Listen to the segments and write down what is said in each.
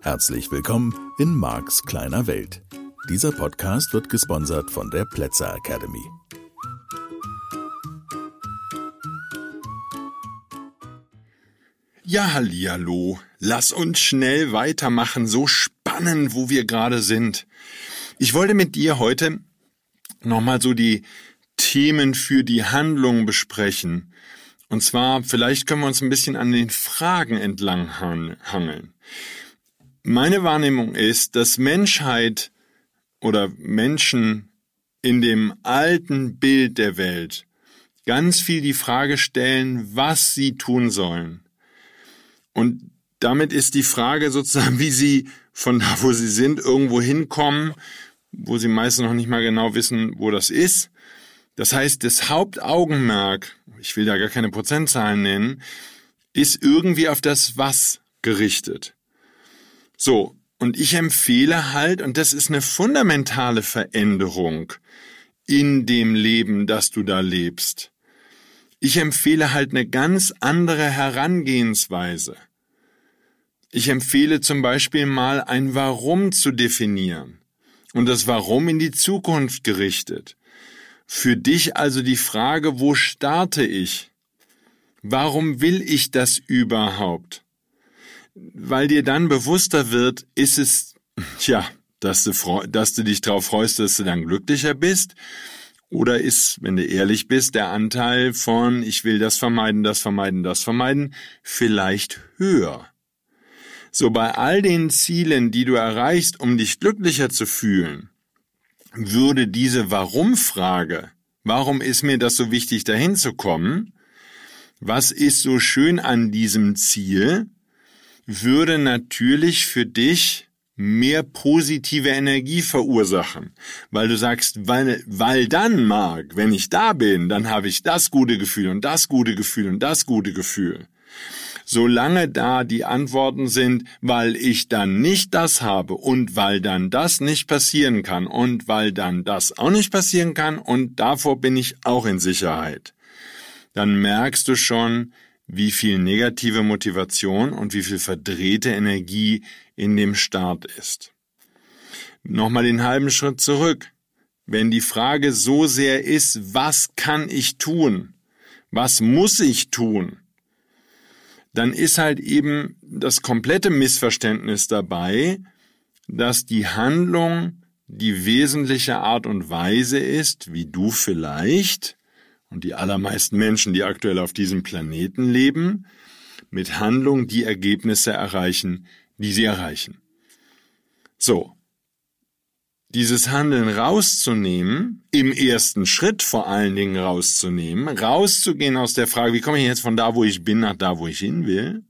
Herzlich willkommen in Marks kleiner Welt. Dieser Podcast wird gesponsert von der Plätzer Academy. Ja, hallihallo. Lass uns schnell weitermachen. So spannend, wo wir gerade sind. Ich wollte mit dir heute nochmal so die Themen für die Handlung besprechen. Und zwar, vielleicht können wir uns ein bisschen an den Fragen entlang hangeln. Meine Wahrnehmung ist, dass Menschheit oder Menschen in dem alten Bild der Welt ganz viel die Frage stellen, was sie tun sollen. Und damit ist die Frage sozusagen, wie sie von da, wo sie sind, irgendwo hinkommen, wo sie meistens noch nicht mal genau wissen, wo das ist. Das heißt, das Hauptaugenmerk, ich will da gar keine Prozentzahlen nennen, ist irgendwie auf das Was gerichtet. So, und ich empfehle halt, und das ist eine fundamentale Veränderung in dem Leben, das du da lebst. Ich empfehle halt eine ganz andere Herangehensweise. Ich empfehle zum Beispiel mal ein Warum zu definieren und das Warum in die Zukunft gerichtet. Für dich also die Frage, wo starte ich? Warum will ich das überhaupt? weil dir dann bewusster wird, ist es, tja, dass du, dass du dich darauf freust, dass du dann glücklicher bist? Oder ist, wenn du ehrlich bist, der Anteil von ich will das vermeiden, das vermeiden, das vermeiden, vielleicht höher? So bei all den Zielen, die du erreichst, um dich glücklicher zu fühlen, würde diese Warum-Frage, warum ist mir das so wichtig, dahin zu kommen? Was ist so schön an diesem Ziel? würde natürlich für dich mehr positive Energie verursachen, weil du sagst, weil, weil dann, Marc, wenn ich da bin, dann habe ich das gute Gefühl und das gute Gefühl und das gute Gefühl. Solange da die Antworten sind, weil ich dann nicht das habe und weil dann das nicht passieren kann und weil dann das auch nicht passieren kann und davor bin ich auch in Sicherheit, dann merkst du schon, wie viel negative Motivation und wie viel verdrehte Energie in dem Start ist. Nochmal den halben Schritt zurück. Wenn die Frage so sehr ist, was kann ich tun? Was muss ich tun? Dann ist halt eben das komplette Missverständnis dabei, dass die Handlung die wesentliche Art und Weise ist, wie du vielleicht und die allermeisten Menschen, die aktuell auf diesem Planeten leben, mit Handlung die Ergebnisse erreichen, die sie erreichen. So. Dieses Handeln rauszunehmen, im ersten Schritt vor allen Dingen rauszunehmen, rauszugehen aus der Frage, wie komme ich jetzt von da, wo ich bin, nach da, wo ich hin will,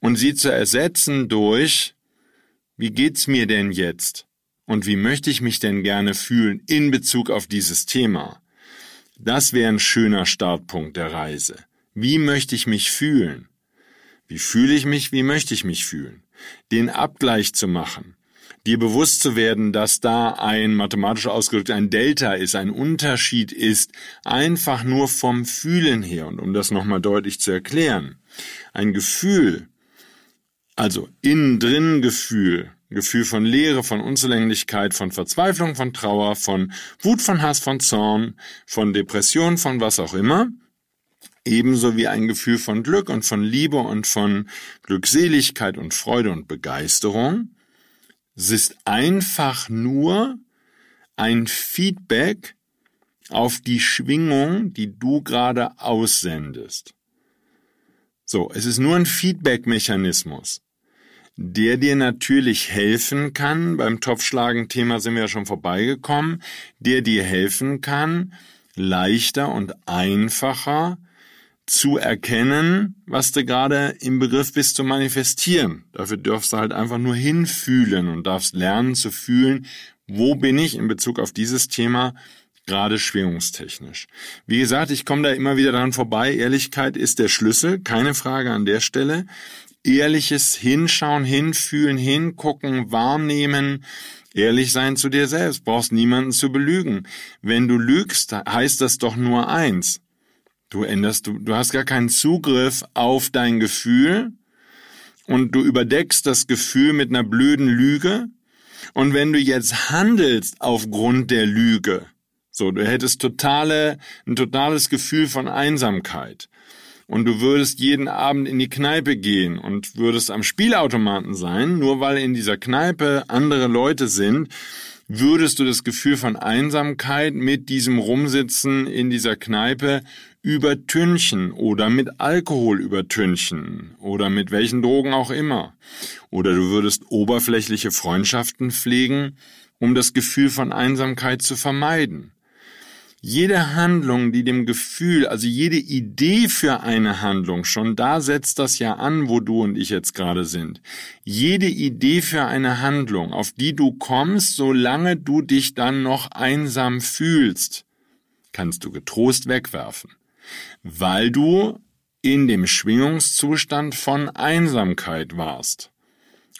und sie zu ersetzen durch, wie geht's mir denn jetzt? Und wie möchte ich mich denn gerne fühlen in Bezug auf dieses Thema? Das wäre ein schöner Startpunkt der Reise. Wie möchte ich mich fühlen? Wie fühle ich mich? Wie möchte ich mich fühlen? Den Abgleich zu machen. Dir bewusst zu werden, dass da ein mathematisch ausgedrückt ein Delta ist, ein Unterschied ist, einfach nur vom Fühlen her. Und um das nochmal deutlich zu erklären, ein Gefühl, also innen drin Gefühl, Gefühl von Leere, von Unzulänglichkeit, von Verzweiflung, von Trauer, von Wut, von Hass, von Zorn, von Depression, von was auch immer. Ebenso wie ein Gefühl von Glück und von Liebe und von Glückseligkeit und Freude und Begeisterung. Es ist einfach nur ein Feedback auf die Schwingung, die du gerade aussendest. So, es ist nur ein Feedback-Mechanismus der dir natürlich helfen kann, beim Topfschlagen-Thema sind wir ja schon vorbeigekommen, der dir helfen kann, leichter und einfacher zu erkennen, was du gerade im Begriff bist zu manifestieren. Dafür darfst du halt einfach nur hinfühlen und darfst lernen zu fühlen, wo bin ich in Bezug auf dieses Thema gerade schwingungstechnisch. Wie gesagt, ich komme da immer wieder dran vorbei. Ehrlichkeit ist der Schlüssel, keine Frage an der Stelle. ehrliches Hinschauen, Hinfühlen, Hingucken, Wahrnehmen, ehrlich sein zu dir selbst, brauchst niemanden zu belügen. Wenn du lügst, heißt das doch nur eins. Du änderst, du, du hast gar keinen Zugriff auf dein Gefühl und du überdeckst das Gefühl mit einer blöden Lüge. Und wenn du jetzt handelst aufgrund der Lüge, so, du hättest totale, ein totales Gefühl von Einsamkeit und du würdest jeden Abend in die Kneipe gehen und würdest am Spielautomaten sein, nur weil in dieser Kneipe andere Leute sind, würdest du das Gefühl von Einsamkeit mit diesem Rumsitzen in dieser Kneipe übertünchen oder mit Alkohol übertünchen oder mit welchen Drogen auch immer. Oder du würdest oberflächliche Freundschaften pflegen, um das Gefühl von Einsamkeit zu vermeiden. Jede Handlung, die dem Gefühl, also jede Idee für eine Handlung, schon da setzt das ja an, wo du und ich jetzt gerade sind. Jede Idee für eine Handlung, auf die du kommst, solange du dich dann noch einsam fühlst, kannst du getrost wegwerfen, weil du in dem Schwingungszustand von Einsamkeit warst.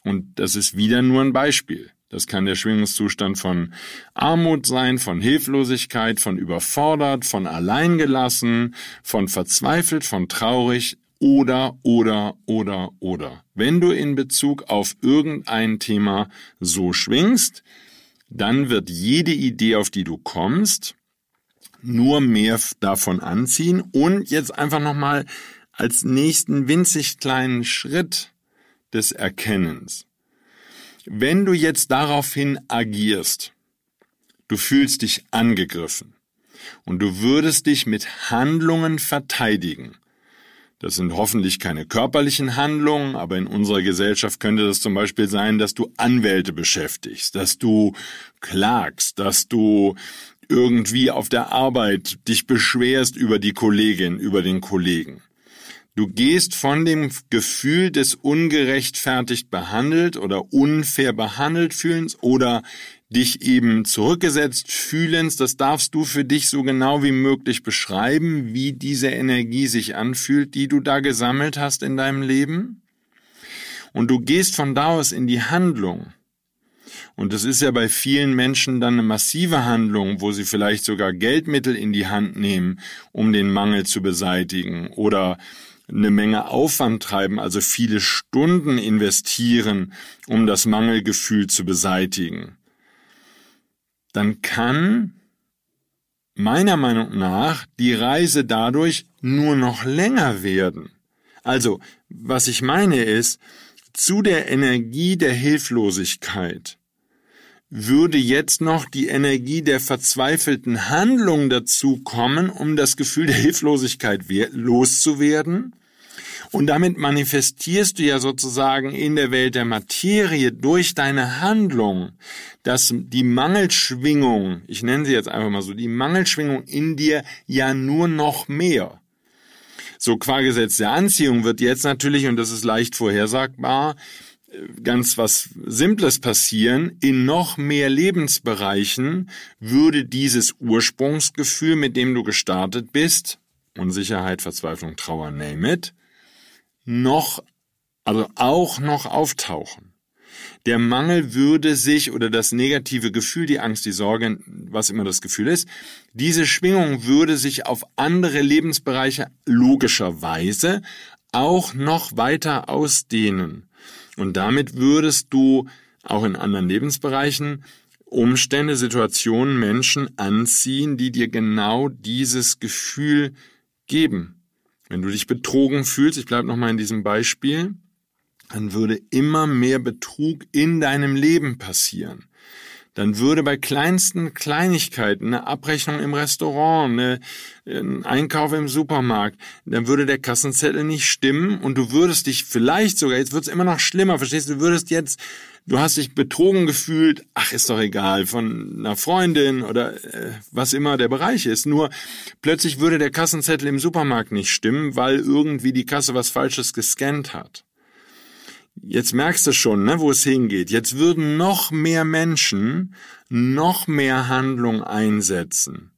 Und das ist wieder nur ein Beispiel. Das kann der Schwingungszustand von Armut sein, von Hilflosigkeit, von überfordert, von alleingelassen, von verzweifelt, von traurig oder, oder, oder, oder. Wenn du in Bezug auf irgendein Thema so schwingst, dann wird jede Idee, auf die du kommst, nur mehr davon anziehen und jetzt einfach nochmal als nächsten winzig kleinen Schritt des Erkennens. Wenn du jetzt daraufhin agierst, du fühlst dich angegriffen und du würdest dich mit Handlungen verteidigen, das sind hoffentlich keine körperlichen Handlungen, aber in unserer Gesellschaft könnte das zum Beispiel sein, dass du Anwälte beschäftigst, dass du klagst, dass du irgendwie auf der Arbeit dich beschwerst über die Kollegin, über den Kollegen. Du gehst von dem Gefühl des ungerechtfertigt behandelt oder unfair behandelt fühlens oder dich eben zurückgesetzt fühlens, das darfst du für dich so genau wie möglich beschreiben, wie diese Energie sich anfühlt, die du da gesammelt hast in deinem Leben. Und du gehst von da aus in die Handlung. Und das ist ja bei vielen Menschen dann eine massive Handlung, wo sie vielleicht sogar Geldmittel in die Hand nehmen, um den Mangel zu beseitigen oder eine Menge Aufwand treiben, also viele Stunden investieren, um das Mangelgefühl zu beseitigen, dann kann meiner Meinung nach die Reise dadurch nur noch länger werden. Also, was ich meine ist, zu der Energie der Hilflosigkeit würde jetzt noch die Energie der verzweifelten Handlung dazu kommen, um das Gefühl der Hilflosigkeit loszuwerden? Und damit manifestierst du ja sozusagen in der Welt der Materie durch deine Handlung, dass die Mangelschwingung, ich nenne sie jetzt einfach mal so, die Mangelschwingung in dir ja nur noch mehr. So qua Gesetz der Anziehung wird jetzt natürlich, und das ist leicht vorhersagbar, ganz was Simples passieren. In noch mehr Lebensbereichen würde dieses Ursprungsgefühl, mit dem du gestartet bist, Unsicherheit, Verzweiflung, Trauer, name it, noch, also auch noch auftauchen. Der Mangel würde sich oder das negative Gefühl, die Angst, die Sorge, was immer das Gefühl ist, diese Schwingung würde sich auf andere Lebensbereiche logischerweise auch noch weiter ausdehnen. Und damit würdest du auch in anderen Lebensbereichen Umstände, Situationen, Menschen anziehen, die dir genau dieses Gefühl geben. Wenn du dich betrogen fühlst, ich bleibe nochmal in diesem Beispiel, dann würde immer mehr Betrug in deinem Leben passieren. Dann würde bei kleinsten Kleinigkeiten, eine Abrechnung im Restaurant, eine, ein Einkauf im Supermarkt, dann würde der Kassenzettel nicht stimmen und du würdest dich vielleicht sogar, jetzt wird es immer noch schlimmer, verstehst du, du würdest jetzt du hast dich betrogen gefühlt, ach, ist doch egal, von einer Freundin oder äh, was immer der Bereich ist. Nur plötzlich würde der Kassenzettel im Supermarkt nicht stimmen, weil irgendwie die Kasse was Falsches gescannt hat. Jetzt merkst du schon, ne, wo es hingeht. Jetzt würden noch mehr Menschen noch mehr Handlung einsetzen.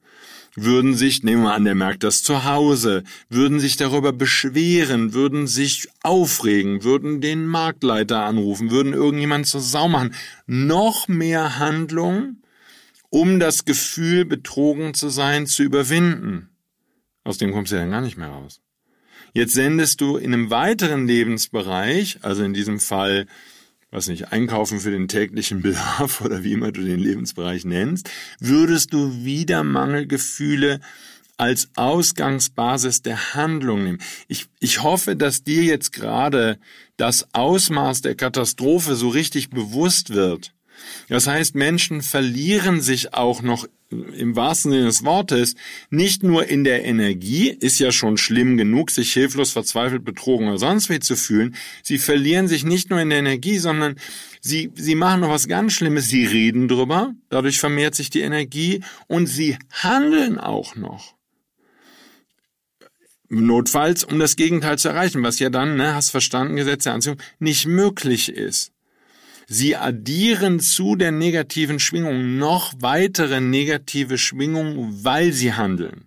würden sich, nehmen wir an, der merkt das zu Hause, würden sich darüber beschweren, würden sich aufregen, würden den Marktleiter anrufen, würden irgendjemand zur Sau machen. Noch mehr Handlung, um das Gefühl, betrogen zu sein, zu überwinden. Aus dem kommst du ja gar nicht mehr raus. Jetzt sendest du in einem weiteren Lebensbereich, also in diesem Fall was nicht, einkaufen für den täglichen Bedarf oder wie immer du den Lebensbereich nennst, würdest du wieder Mangelgefühle als Ausgangsbasis der Handlung nehmen. Ich, ich hoffe, dass dir jetzt gerade das Ausmaß der Katastrophe so richtig bewusst wird. Das heißt, Menschen verlieren sich auch noch im wahrsten Sinne des Wortes nicht nur in der Energie, ist ja schon schlimm genug, sich hilflos, verzweifelt, betrogen oder sonst wie zu fühlen. Sie verlieren sich nicht nur in der Energie, sondern sie, sie machen noch was ganz Schlimmes. Sie reden drüber, dadurch vermehrt sich die Energie und sie handeln auch noch. Notfalls, um das Gegenteil zu erreichen, was ja dann, ne, hast verstanden, Gesetz der Anziehung, nicht möglich ist. Sie addieren zu der negativen Schwingung noch weitere negative Schwingungen, weil sie handeln.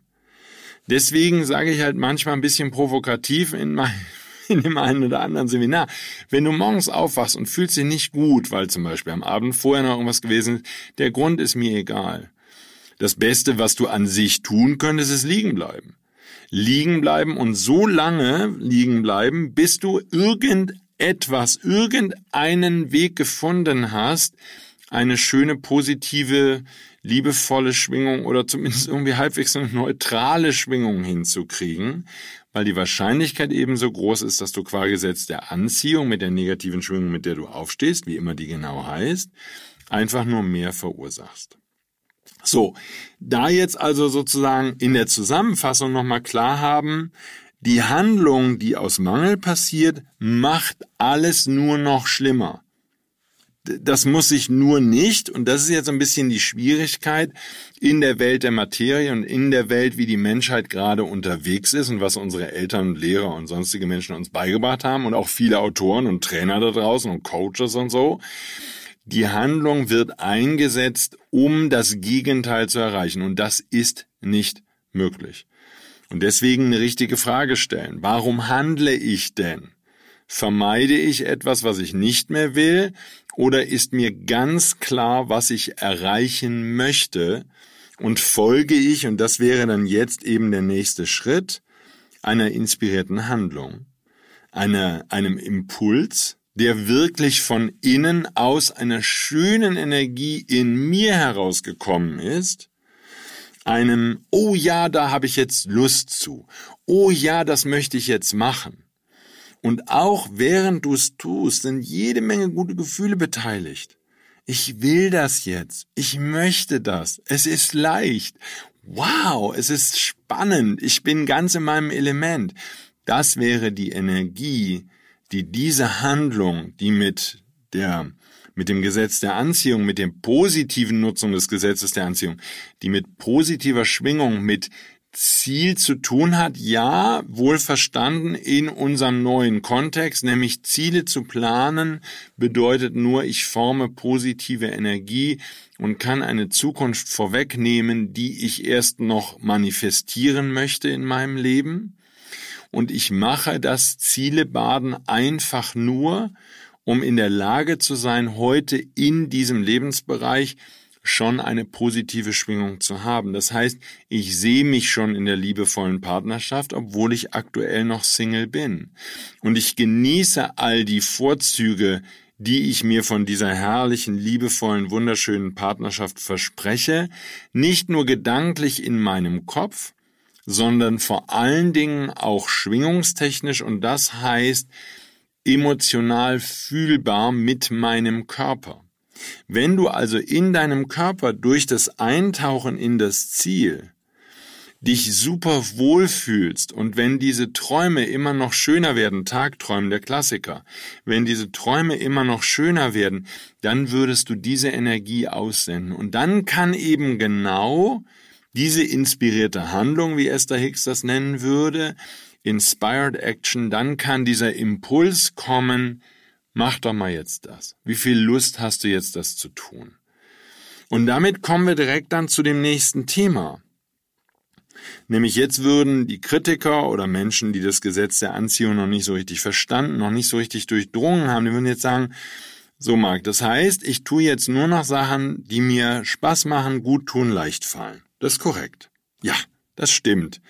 Deswegen sage ich halt manchmal ein bisschen provokativ in, mein, in dem einen oder anderen Seminar, wenn du morgens aufwachst und fühlst dich nicht gut, weil zum Beispiel am Abend vorher noch irgendwas gewesen ist, der Grund ist mir egal. Das Beste, was du an sich tun könntest, ist liegen bleiben. Liegen bleiben und so lange liegen bleiben, bis du irgend etwas, irgendeinen Weg gefunden hast, eine schöne, positive, liebevolle Schwingung oder zumindest irgendwie halbwegs eine neutrale Schwingung hinzukriegen, weil die Wahrscheinlichkeit ebenso groß ist, dass du qua Gesetz der Anziehung mit der negativen Schwingung, mit der du aufstehst, wie immer die genau heißt, einfach nur mehr verursachst. So, da jetzt also sozusagen in der Zusammenfassung nochmal klar haben, die Handlung, die aus Mangel passiert, macht alles nur noch schlimmer. Das muss sich nur nicht, und das ist jetzt ein bisschen die Schwierigkeit in der Welt der Materie und in der Welt, wie die Menschheit gerade unterwegs ist und was unsere Eltern und Lehrer und sonstige Menschen uns beigebracht haben und auch viele Autoren und Trainer da draußen und Coaches und so. Die Handlung wird eingesetzt, um das Gegenteil zu erreichen, und das ist nicht möglich. Und deswegen eine richtige Frage stellen. Warum handle ich denn? Vermeide ich etwas, was ich nicht mehr will? Oder ist mir ganz klar, was ich erreichen möchte? Und folge ich, und das wäre dann jetzt eben der nächste Schritt, einer inspirierten Handlung, einer, einem Impuls, der wirklich von innen aus einer schönen Energie in mir herausgekommen ist, einem, oh ja, da habe ich jetzt Lust zu, oh ja, das möchte ich jetzt machen. Und auch während du es tust, sind jede Menge gute Gefühle beteiligt. Ich will das jetzt. Ich möchte das. Es ist leicht. Wow, es ist spannend. Ich bin ganz in meinem Element. Das wäre die Energie, die diese Handlung, die mit der mit dem Gesetz der Anziehung, mit dem positiven Nutzung des Gesetzes der Anziehung, die mit positiver Schwingung, mit Ziel zu tun hat, ja, wohl verstanden in unserem neuen Kontext, nämlich Ziele zu planen, bedeutet nur, ich forme positive Energie und kann eine Zukunft vorwegnehmen, die ich erst noch manifestieren möchte in meinem Leben. Und ich mache das Zielebaden einfach nur, um in der Lage zu sein, heute in diesem Lebensbereich schon eine positive Schwingung zu haben. Das heißt, ich sehe mich schon in der liebevollen Partnerschaft, obwohl ich aktuell noch Single bin. Und ich genieße all die Vorzüge, die ich mir von dieser herrlichen, liebevollen, wunderschönen Partnerschaft verspreche, nicht nur gedanklich in meinem Kopf, sondern vor allen Dingen auch schwingungstechnisch und das heißt, emotional fühlbar mit meinem Körper. Wenn du also in deinem Körper durch das Eintauchen in das Ziel dich super wohlfühlst und wenn diese Träume immer noch schöner werden, Tagträumen der Klassiker, wenn diese Träume immer noch schöner werden, dann würdest du diese Energie aussenden und dann kann eben genau diese inspirierte Handlung, wie Esther Hicks das nennen würde, Inspired Action, dann kann dieser Impuls kommen, mach doch mal jetzt das. Wie viel Lust hast du jetzt, das zu tun? Und damit kommen wir direkt dann zu dem nächsten Thema. Nämlich jetzt würden die Kritiker oder Menschen, die das Gesetz der Anziehung noch nicht so richtig verstanden, noch nicht so richtig durchdrungen haben, die würden jetzt sagen, so Marc, das heißt, ich tue jetzt nur noch Sachen, die mir Spaß machen, gut tun, leicht fallen. Das ist korrekt. Ja, das stimmt.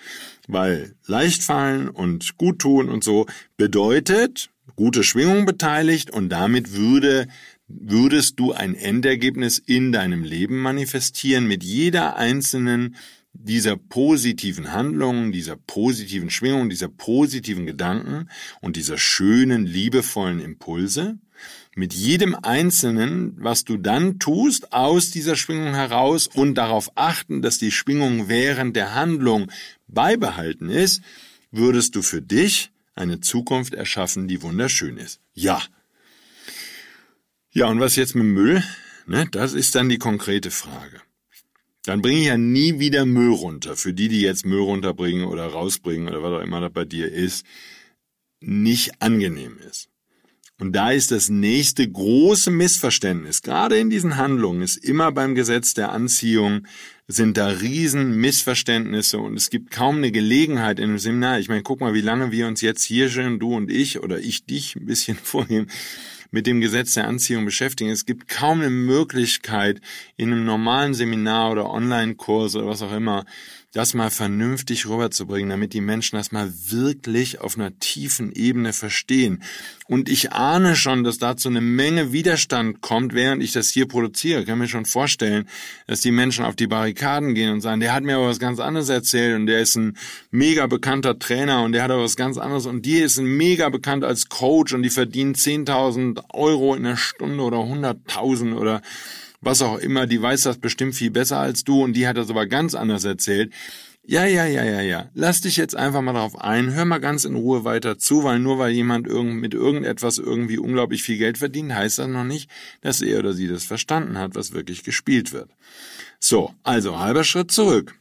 Weil leicht fallen und gut tun und so bedeutet gute Schwingung beteiligt und damit würde würdest du ein Endergebnis in deinem Leben manifestieren mit jeder einzelnen dieser positiven Handlungen, dieser positiven Schwingung, dieser positiven Gedanken und dieser schönen, liebevollen Impulse, mit jedem Einzelnen, was du dann tust, aus dieser Schwingung heraus und darauf achten, dass die Schwingung während der Handlung beibehalten ist, würdest du für dich eine Zukunft erschaffen, die wunderschön ist. Ja. Ja, und was jetzt mit Müll? Ne, das ist dann die konkrete Frage dann bringe ich ja nie wieder Müll runter. Für die, die jetzt Müll runterbringen oder rausbringen oder was auch immer das bei dir ist, nicht angenehm ist. Und da ist das nächste große Missverständnis, gerade in diesen Handlungen, ist immer beim Gesetz der Anziehung, sind da riesen Missverständnisse und es gibt kaum eine Gelegenheit in einem Seminar. Ich meine, guck mal, wie lange wir uns jetzt hier schon, du und ich oder ich dich ein bisschen vornehmen, mit dem Gesetz der Anziehung beschäftigen. Es gibt kaum eine Möglichkeit, in einem normalen Seminar oder Online-Kurs oder was auch immer, das mal vernünftig rüberzubringen, damit die Menschen das mal wirklich auf einer tiefen Ebene verstehen. Und ich ahne schon, dass dazu eine Menge Widerstand kommt, während ich das hier produziere. Ich kann mir schon vorstellen, dass die Menschen auf die Barrikaden gehen und sagen, der hat mir aber was ganz anderes erzählt und der ist ein mega bekannter Trainer und der hat aber was ganz anderes und die ist ein mega bekannt als Coach und die verdienen 10.000 Euro in der Stunde oder 100.000 oder was auch immer, die weiß das bestimmt viel besser als du und die hat das aber ganz anders erzählt. Ja, ja, ja, ja, ja. Lass dich jetzt einfach mal darauf ein, hör mal ganz in Ruhe weiter zu, weil nur weil jemand irgend, mit irgendetwas irgendwie unglaublich viel Geld verdient, heißt das noch nicht, dass er oder sie das verstanden hat, was wirklich gespielt wird. So, also halber Schritt zurück.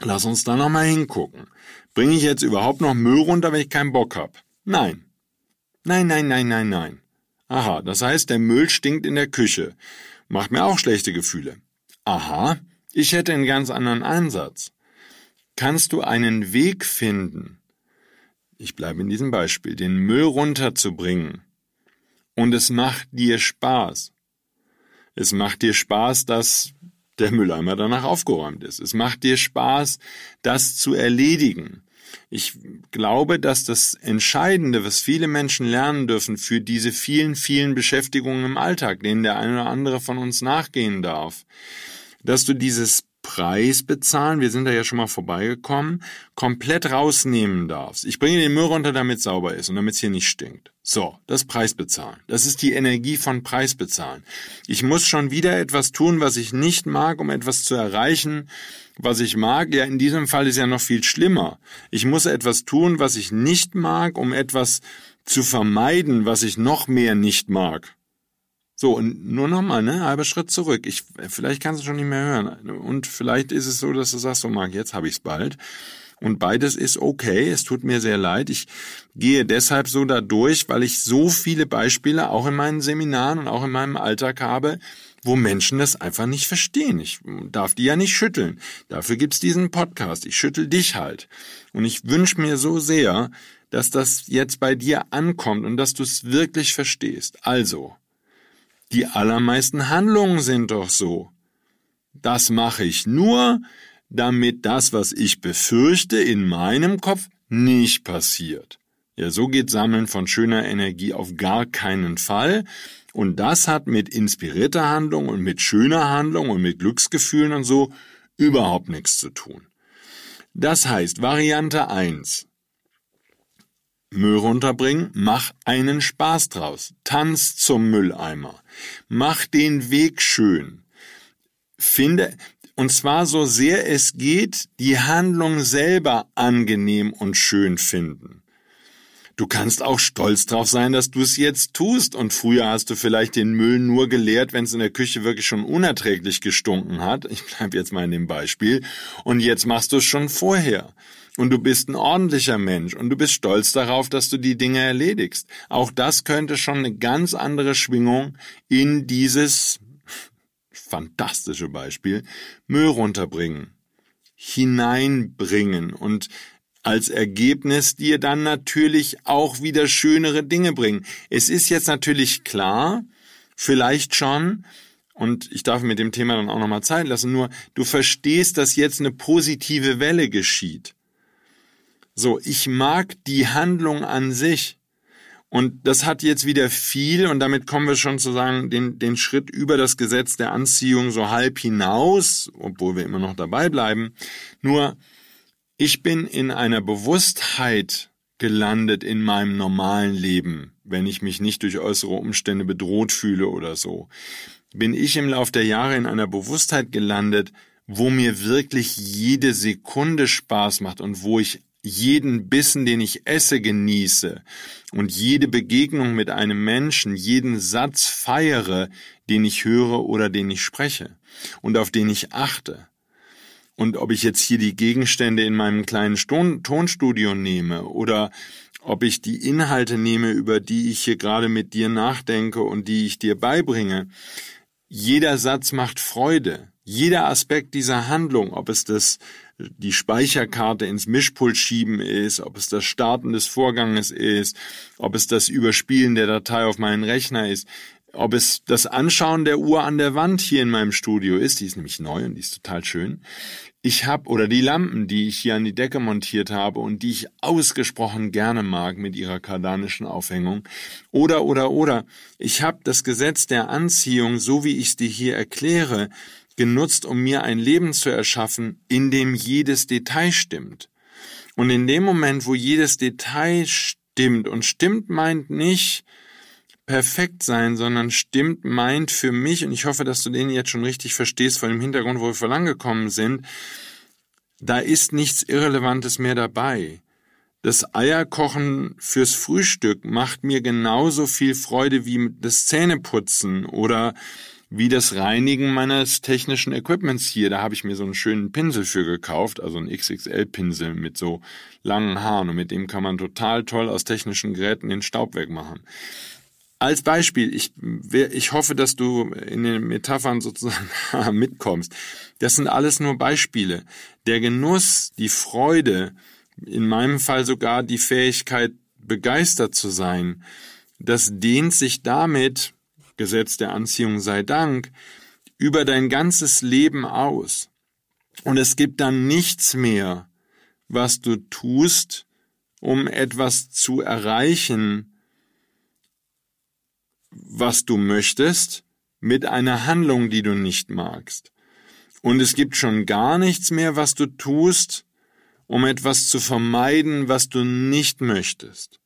Lass uns da nochmal hingucken. Bringe ich jetzt überhaupt noch Müll runter, wenn ich keinen Bock hab? Nein. Nein, nein, nein, nein, nein. Aha, das heißt, der Müll stinkt in der Küche. Macht mir auch schlechte Gefühle. Aha, ich hätte einen ganz anderen Ansatz. Kannst du einen Weg finden, ich bleibe in diesem Beispiel, den Müll runterzubringen, und es macht dir Spaß. Es macht dir Spaß, dass der Mülleimer danach aufgeräumt ist. Es macht dir Spaß, das zu erledigen. Ich glaube, dass das Entscheidende, was viele Menschen lernen dürfen für diese vielen, vielen Beschäftigungen im Alltag, denen der eine oder andere von uns nachgehen darf, dass du dieses Preis bezahlen, wir sind da ja schon mal vorbeigekommen, komplett rausnehmen darfst. Ich bringe den Müll runter, damit es sauber ist und damit es hier nicht stinkt. So, das Preis bezahlen. Das ist die Energie von Preis bezahlen. Ich muss schon wieder etwas tun, was ich nicht mag, um etwas zu erreichen, was ich mag. Ja, in diesem Fall ist ja noch viel schlimmer. Ich muss etwas tun, was ich nicht mag, um etwas zu vermeiden, was ich noch mehr nicht mag. So, und nur nochmal, ne, halber Schritt zurück. Ich, vielleicht kannst du schon nicht mehr hören. Und vielleicht ist es so, dass du sagst, so Marc, jetzt habe ich's bald. Und beides ist okay. Es tut mir sehr leid. Ich gehe deshalb so da durch, weil ich so viele Beispiele auch in meinen Seminaren und auch in meinem Alltag habe, wo Menschen das einfach nicht verstehen. Ich darf die ja nicht schütteln. Dafür gibt's diesen Podcast. Ich schüttel dich halt. Und ich wünsche mir so sehr, dass das jetzt bei dir ankommt und dass du es wirklich verstehst. Also, die allermeisten Handlungen sind doch so. Das mache ich nur, damit das, was ich befürchte, in meinem Kopf nicht passiert. Ja, so geht Sammeln von schöner Energie auf gar keinen Fall. Und das hat mit inspirierter Handlung und mit schöner Handlung und mit Glücksgefühlen und so überhaupt nichts zu tun. Das heißt, Variante 1. Müll runterbringen, mach einen Spaß draus. Tanz zum Mülleimer. Mach den Weg schön. Finde, und zwar so sehr es geht, die Handlung selber angenehm und schön finden. Du kannst auch stolz drauf sein, dass du es jetzt tust. Und früher hast du vielleicht den Müll nur geleert, wenn es in der Küche wirklich schon unerträglich gestunken hat. Ich bleib jetzt mal in dem Beispiel. Und jetzt machst du es schon vorher. Und du bist ein ordentlicher Mensch und du bist stolz darauf, dass du die Dinge erledigst. Auch das könnte schon eine ganz andere Schwingung in dieses fantastische Beispiel Müll runterbringen. hineinbringen und als Ergebnis dir dann natürlich auch wieder schönere Dinge bringen. Es ist jetzt natürlich klar, vielleicht schon, und ich darf mit dem Thema dann auch nochmal Zeit lassen, nur du verstehst, dass jetzt eine positive Welle geschieht. So, ich mag die Handlung an sich. Und das hat jetzt wieder viel, und damit kommen wir schon zu sagen, den, den Schritt über das Gesetz der Anziehung so halb hinaus, obwohl wir immer noch dabei bleiben. Nur, ich bin in einer Bewusstheit gelandet in meinem normalen Leben, wenn ich mich nicht durch äußere Umstände bedroht fühle oder so, bin ich im Lauf der Jahre in einer Bewusstheit gelandet, wo mir wirklich jede Sekunde Spaß macht und wo ich jeden Bissen, den ich esse, genieße und jede Begegnung mit einem Menschen, jeden Satz feiere, den ich höre oder den ich spreche und auf den ich achte. Und ob ich jetzt hier die Gegenstände in meinem kleinen Tonstudio nehme oder ob ich die Inhalte nehme, über die ich hier gerade mit dir nachdenke und die ich dir beibringe, jeder Satz macht Freude. Jeder Aspekt dieser Handlung, ob es das die Speicherkarte ins Mischpult schieben ist, ob es das Starten des Vorganges ist, ob es das Überspielen der Datei auf meinen Rechner ist, ob es das Anschauen der Uhr an der Wand hier in meinem Studio ist, die ist nämlich neu und die ist total schön. Ich habe oder die Lampen, die ich hier an die Decke montiert habe und die ich ausgesprochen gerne mag mit ihrer kardanischen Aufhängung. Oder oder oder ich habe das Gesetz der Anziehung, so wie ich es dir hier erkläre, genutzt, um mir ein Leben zu erschaffen, in dem jedes Detail stimmt. Und in dem Moment, wo jedes Detail stimmt, und stimmt meint nicht perfekt sein, sondern stimmt meint für mich, und ich hoffe, dass du den jetzt schon richtig verstehst, vor dem Hintergrund, wo wir vorangekommen sind, da ist nichts Irrelevantes mehr dabei. Das Eierkochen fürs Frühstück macht mir genauso viel Freude wie das Zähneputzen oder wie das Reinigen meines technischen Equipments hier. Da habe ich mir so einen schönen Pinsel für gekauft, also einen XXL-Pinsel mit so langen Haaren und mit dem kann man total toll aus technischen Geräten den Staub wegmachen. Als Beispiel, ich, ich hoffe, dass du in den Metaphern sozusagen mitkommst. Das sind alles nur Beispiele. Der Genuss, die Freude, in meinem Fall sogar die Fähigkeit, begeistert zu sein, das dehnt sich damit Gesetz der Anziehung sei Dank, über dein ganzes Leben aus. Und es gibt dann nichts mehr, was du tust, um etwas zu erreichen, was du möchtest, mit einer Handlung, die du nicht magst. Und es gibt schon gar nichts mehr, was du tust, um etwas zu vermeiden, was du nicht möchtest.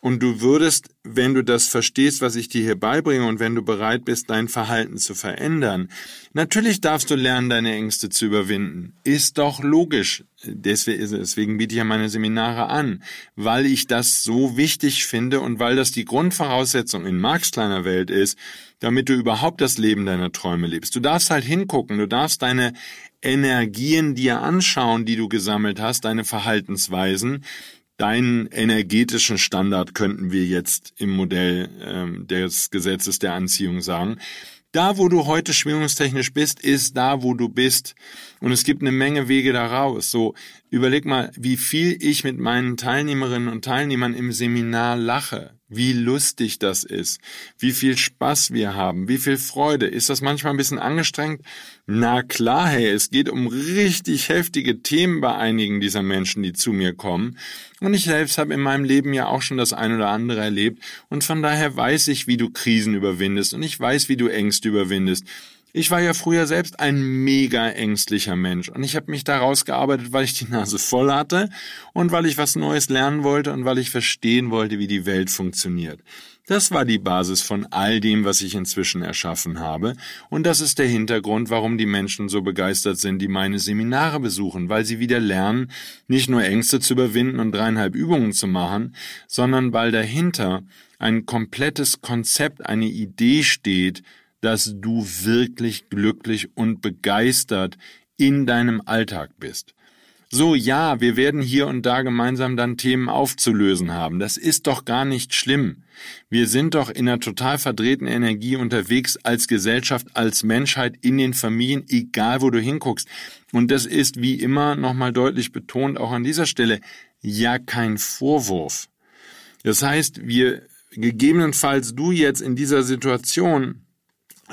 Und du würdest, wenn du das verstehst, was ich dir hier beibringe und wenn du bereit bist, dein Verhalten zu verändern, natürlich darfst du lernen, deine Ängste zu überwinden. Ist doch logisch. Deswegen biete ich ja meine Seminare an, weil ich das so wichtig finde und weil das die Grundvoraussetzung in Marx kleiner Welt ist, damit du überhaupt das Leben deiner Träume lebst. Du darfst halt hingucken, du darfst deine Energien dir anschauen, die du gesammelt hast, deine Verhaltensweisen, deinen energetischen Standard könnten wir jetzt im Modell ähm, des Gesetzes der Anziehung sagen. Da, wo du heute schwingungstechnisch bist, ist da, wo du bist. Und es gibt eine Menge Wege daraus. So, überleg mal, wie viel ich mit meinen Teilnehmerinnen und Teilnehmern im Seminar lache wie lustig das ist, wie viel Spaß wir haben, wie viel Freude. Ist das manchmal ein bisschen angestrengt? Na klar, hey, es geht um richtig heftige Themen bei einigen dieser Menschen, die zu mir kommen. Und ich selbst habe in meinem Leben ja auch schon das ein oder andere erlebt. Und von daher weiß ich, wie du Krisen überwindest und ich weiß, wie du Ängste überwindest. Ich war ja früher selbst ein mega ängstlicher Mensch und ich habe mich da rausgearbeitet, weil ich die Nase voll hatte und weil ich was Neues lernen wollte und weil ich verstehen wollte, wie die Welt funktioniert. Das war die Basis von all dem, was ich inzwischen erschaffen habe und das ist der Hintergrund, warum die Menschen so begeistert sind, die meine Seminare besuchen, weil sie wieder lernen, nicht nur Ängste zu überwinden und dreieinhalb Übungen zu machen, sondern weil dahinter ein komplettes Konzept, eine Idee steht, dass du wirklich glücklich und begeistert in deinem Alltag bist. So, ja, wir werden hier und da gemeinsam dann Themen aufzulösen haben. Das ist doch gar nicht schlimm. Wir sind doch in einer total verdrehten Energie unterwegs als Gesellschaft, als Menschheit in den Familien, egal wo du hinguckst. Und das ist wie immer nochmal deutlich betont, auch an dieser Stelle, ja kein Vorwurf. Das heißt, wir gegebenenfalls du jetzt in dieser Situation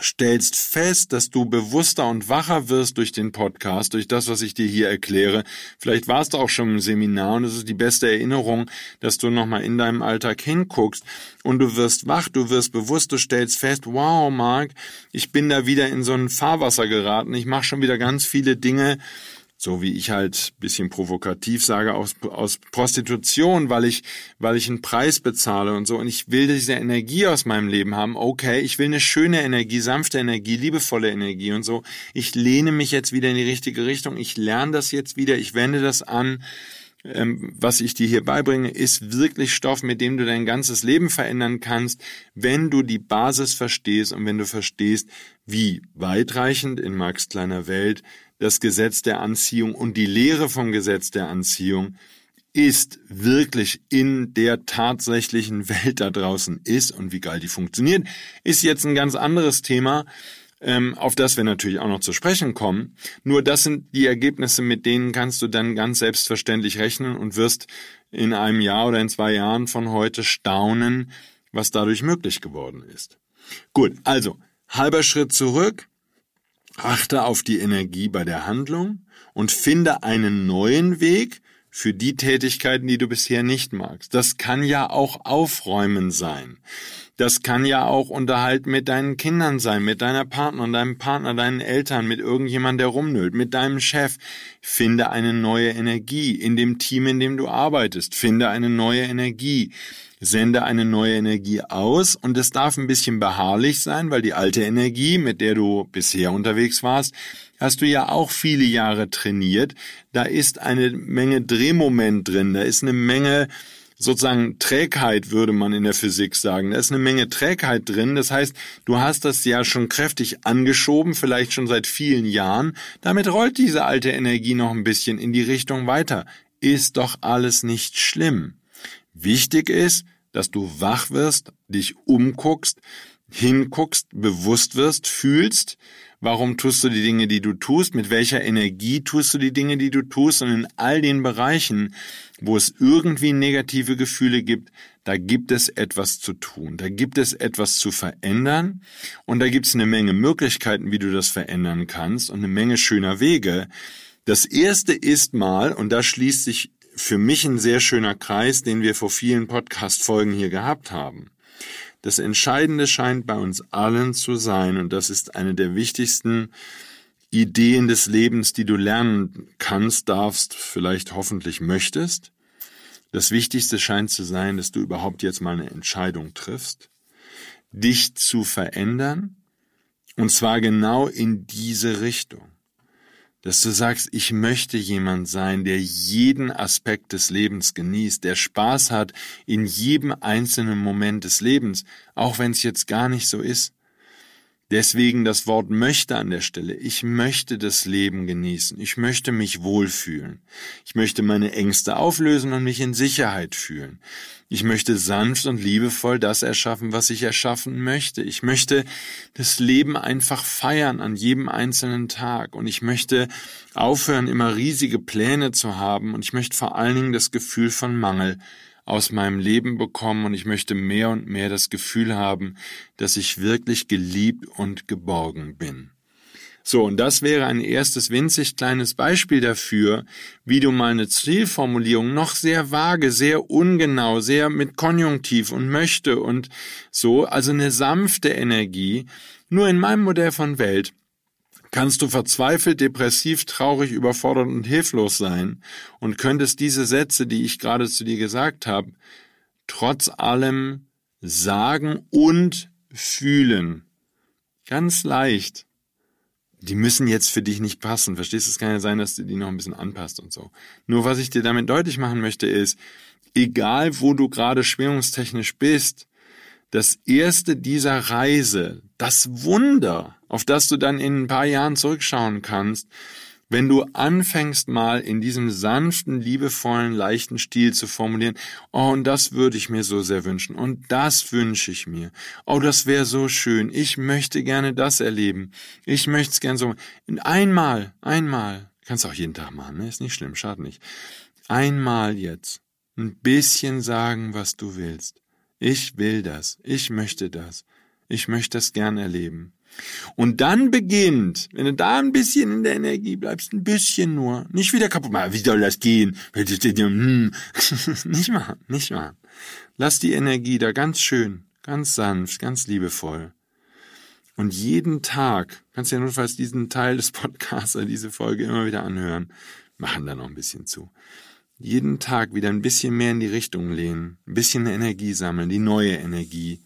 stellst fest, dass du bewusster und wacher wirst durch den Podcast, durch das, was ich dir hier erkläre. Vielleicht warst du auch schon im Seminar und es ist die beste Erinnerung, dass du nochmal in deinem Alltag hinguckst und du wirst wach, du wirst bewusst, du stellst fest, wow, Marc, ich bin da wieder in so ein Fahrwasser geraten, ich mache schon wieder ganz viele Dinge, so wie ich halt bisschen provokativ sage, aus, aus Prostitution, weil ich, weil ich einen Preis bezahle und so. Und ich will diese Energie aus meinem Leben haben. Okay, ich will eine schöne Energie, sanfte Energie, liebevolle Energie und so. Ich lehne mich jetzt wieder in die richtige Richtung. Ich lerne das jetzt wieder. Ich wende das an. Ähm, was ich dir hier beibringe, ist wirklich Stoff, mit dem du dein ganzes Leben verändern kannst, wenn du die Basis verstehst und wenn du verstehst, wie weitreichend in Marx kleiner Welt das Gesetz der Anziehung und die Lehre vom Gesetz der Anziehung ist wirklich in der tatsächlichen Welt da draußen ist und wie geil die funktioniert, ist jetzt ein ganz anderes Thema, ähm, auf das wir natürlich auch noch zu sprechen kommen. Nur das sind die Ergebnisse, mit denen kannst du dann ganz selbstverständlich rechnen und wirst in einem Jahr oder in zwei Jahren von heute staunen, was dadurch möglich geworden ist. Gut, also halber Schritt zurück. Achte auf die Energie bei der Handlung und finde einen neuen Weg für die Tätigkeiten, die du bisher nicht magst. Das kann ja auch Aufräumen sein. Das kann ja auch Unterhalten mit deinen Kindern sein, mit deiner Partner und deinem Partner, deinen Eltern, mit irgendjemand, der rumnüllt, mit deinem Chef. Finde eine neue Energie in dem Team, in dem du arbeitest. Finde eine neue Energie sende eine neue Energie aus und es darf ein bisschen beharrlich sein, weil die alte Energie, mit der du bisher unterwegs warst, hast du ja auch viele Jahre trainiert. Da ist eine Menge Drehmoment drin, da ist eine Menge sozusagen Trägheit, würde man in der Physik sagen. Da ist eine Menge Trägheit drin. Das heißt, du hast das ja schon kräftig angeschoben, vielleicht schon seit vielen Jahren. Damit rollt diese alte Energie noch ein bisschen in die Richtung weiter. Ist doch alles nicht schlimm. Wichtig ist, dass du wach wirst, dich umguckst, hinguckst, bewusst wirst, fühlst, warum tust du die Dinge, die du tust, mit welcher Energie tust du die Dinge, die du tust und in all den Bereichen, wo es irgendwie negative Gefühle gibt, da gibt es etwas zu tun, da gibt es etwas zu verändern und da gibt es eine Menge Möglichkeiten, wie du das verändern kannst und eine Menge schöner Wege. Das erste ist mal, und da schließt sich für mich ein sehr schöner Kreis, den wir vor vielen Podcast-Folgen hier gehabt haben. Das Entscheidende scheint bei uns allen zu sein, und das ist eine der wichtigsten Ideen des Lebens, die du lernen kannst, darfst, vielleicht hoffentlich möchtest. Das Wichtigste scheint zu sein, dass du überhaupt jetzt mal eine Entscheidung triffst, dich zu verändern, und zwar genau in diese Richtung dass du sagst, ich möchte jemand sein, der jeden Aspekt des Lebens genießt, der Spaß hat in jedem einzelnen Moment des Lebens, auch wenn es jetzt gar nicht so ist. Deswegen das Wort möchte an der Stelle. Ich möchte das Leben genießen. Ich möchte mich wohlfühlen. Ich möchte meine Ängste auflösen und mich in Sicherheit fühlen. Ich möchte sanft und liebevoll das erschaffen, was ich erschaffen möchte. Ich möchte das Leben einfach feiern an jedem einzelnen Tag. Und ich möchte aufhören, immer riesige Pläne zu haben. Und ich möchte vor allen Dingen das Gefühl von Mangel aus meinem Leben bekommen und ich möchte mehr und mehr das Gefühl haben, dass ich wirklich geliebt und geborgen bin. So, und das wäre ein erstes winzig kleines Beispiel dafür, wie du mal eine Zielformulierung noch sehr vage, sehr ungenau, sehr mit Konjunktiv und möchte und so, also eine sanfte Energie, nur in meinem Modell von Welt kannst du verzweifelt, depressiv, traurig, überfordert und hilflos sein und könntest diese Sätze, die ich gerade zu dir gesagt habe, trotz allem sagen und fühlen. Ganz leicht. Die müssen jetzt für dich nicht passen. Verstehst du? Es kann ja sein, dass du die noch ein bisschen anpasst und so. Nur was ich dir damit deutlich machen möchte ist, egal wo du gerade schwingungstechnisch bist, das erste dieser Reise, das Wunder, auf das du dann in ein paar Jahren zurückschauen kannst, wenn du anfängst mal in diesem sanften, liebevollen, leichten Stil zu formulieren, oh, und das würde ich mir so sehr wünschen, und das wünsche ich mir, oh, das wäre so schön, ich möchte gerne das erleben, ich möchte es gerne so, einmal, einmal, kannst auch jeden Tag machen, ne? ist nicht schlimm, schadet nicht, einmal jetzt, ein bisschen sagen, was du willst. Ich will das, ich möchte das, ich möchte das gern erleben. Und dann beginnt, wenn du da ein bisschen in der Energie bleibst, ein bisschen nur, nicht wieder kaputt machen, wie soll das gehen? Hm. nicht machen, nicht machen. Lass die Energie da ganz schön, ganz sanft, ganz liebevoll. Und jeden Tag, kannst du ja notfalls diesen Teil des Podcasts, diese Folge immer wieder anhören, machen da noch ein bisschen zu. Jeden Tag wieder ein bisschen mehr in die Richtung lehnen, ein bisschen Energie sammeln, die neue Energie,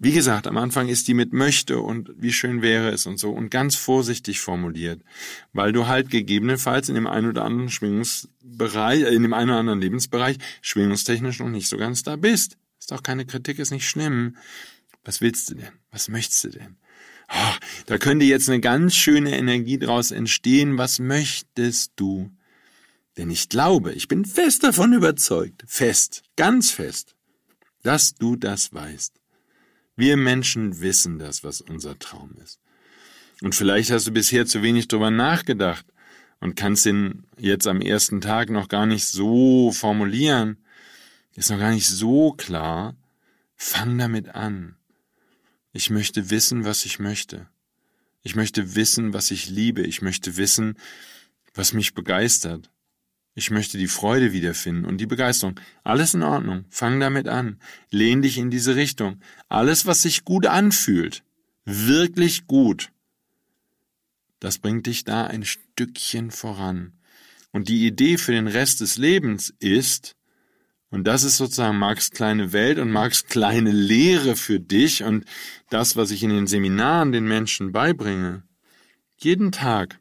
wie gesagt, am Anfang ist die mit möchte und wie schön wäre es und so und ganz vorsichtig formuliert, weil du halt gegebenenfalls in dem einen oder anderen Schwingungsbereich, in dem einen oder anderen Lebensbereich schwingungstechnisch noch nicht so ganz da bist. Ist doch keine Kritik, ist nicht schlimm. Was willst du denn? Was möchtest du denn? Oh, da könnte jetzt eine ganz schöne Energie draus entstehen. Was möchtest du? Denn ich glaube, ich bin fest davon überzeugt, fest, ganz fest, dass du das weißt. Wir Menschen wissen das, was unser Traum ist. Und vielleicht hast du bisher zu wenig drüber nachgedacht und kannst den jetzt am ersten Tag noch gar nicht so formulieren. Ist noch gar nicht so klar. Fang damit an. Ich möchte wissen, was ich möchte. Ich möchte wissen, was ich liebe. Ich möchte wissen, was mich begeistert. Ich möchte die Freude wiederfinden und die Begeisterung. Alles in Ordnung. Fang damit an. Lehn dich in diese Richtung. Alles, was sich gut anfühlt, wirklich gut, das bringt dich da ein Stückchen voran. Und die Idee für den Rest des Lebens ist, und das ist sozusagen Marx kleine Welt und Marx kleine Lehre für dich und das, was ich in den Seminaren den Menschen beibringe, jeden Tag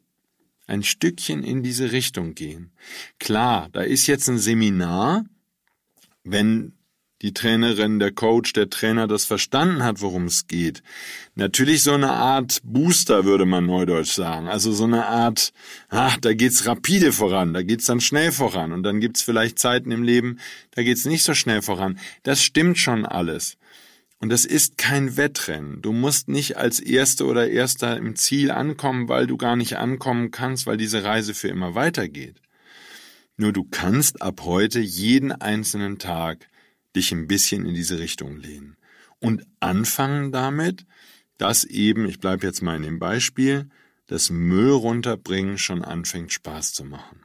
ein Stückchen in diese Richtung gehen. Klar, da ist jetzt ein Seminar, wenn die Trainerin, der Coach, der Trainer das verstanden hat, worum es geht. Natürlich so eine Art Booster, würde man neudeutsch sagen. Also so eine Art, ach, da geht's rapide voran, da geht's dann schnell voran und dann gibt's vielleicht Zeiten im Leben, da geht's nicht so schnell voran. Das stimmt schon alles. Und das ist kein Wettrennen. Du musst nicht als Erster oder Erster im Ziel ankommen, weil du gar nicht ankommen kannst, weil diese Reise für immer weitergeht. Nur du kannst ab heute jeden einzelnen Tag dich ein bisschen in diese Richtung lehnen. Und anfangen damit, dass eben, ich bleibe jetzt mal in dem Beispiel, das Müll runterbringen schon anfängt Spaß zu machen.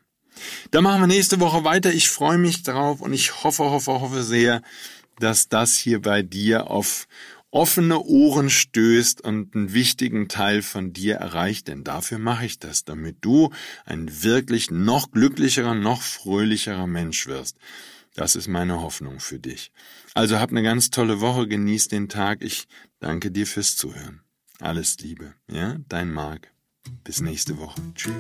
Da machen wir nächste Woche weiter. Ich freue mich drauf und ich hoffe, hoffe, hoffe sehr, dass das hier bei dir auf offene Ohren stößt und einen wichtigen Teil von dir erreicht, denn dafür mache ich das, damit du ein wirklich noch glücklicherer, noch fröhlicherer Mensch wirst. Das ist meine Hoffnung für dich. Also hab eine ganz tolle Woche, genieß den Tag. Ich danke dir fürs Zuhören. Alles Liebe, ja? Dein Marc. Bis nächste Woche. Tschüss.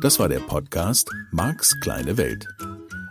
Das war der Podcast Marks kleine Welt.